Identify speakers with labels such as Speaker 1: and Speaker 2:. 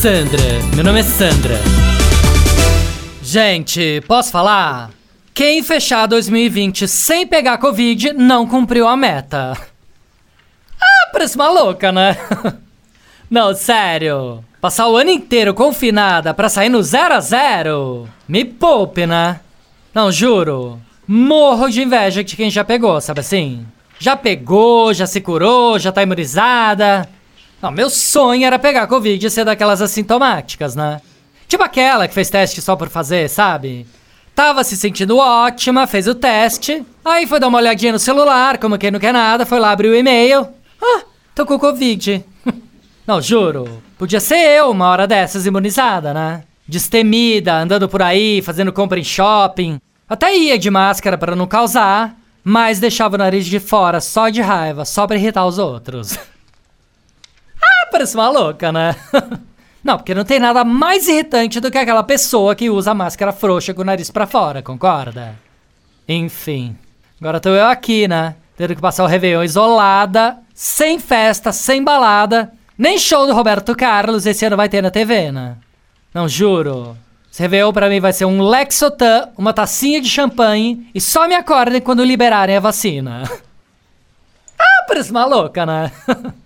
Speaker 1: Sandra, meu nome é Sandra. Gente, posso falar? Quem fechar 2020 sem pegar Covid não cumpriu a meta. Ah, parece uma louca, né? Não, sério. Passar o ano inteiro confinada pra sair no zero a zero? Me poupe, né? Não, juro. Morro de inveja de quem já pegou, sabe assim? Já pegou, já se curou, já tá imunizada. Não, meu sonho era pegar Covid e ser daquelas assintomáticas, né? Tipo aquela que fez teste só por fazer, sabe? Tava se sentindo ótima, fez o teste, aí foi dar uma olhadinha no celular, como quem não quer nada, foi lá abrir o e-mail. Ah, tô com Covid. não, juro, podia ser eu uma hora dessas imunizada, né? Destemida, andando por aí, fazendo compra em shopping. Até ia de máscara para não causar, mas deixava o nariz de fora só de raiva, só pra irritar os outros. parece uma louca, né? Não, porque não tem nada mais irritante do que aquela pessoa que usa máscara frouxa com o nariz para fora, concorda? Enfim. Agora tô eu aqui, né? Tendo que passar o Réveillon isolada, sem festa, sem balada. Nem show do Roberto Carlos esse ano vai ter na TV, né? Não, juro. Esse Réveillon pra mim vai ser um Lexotan, uma tacinha de champanhe e só me acordem quando liberarem a vacina. ah, parece uma louca, né?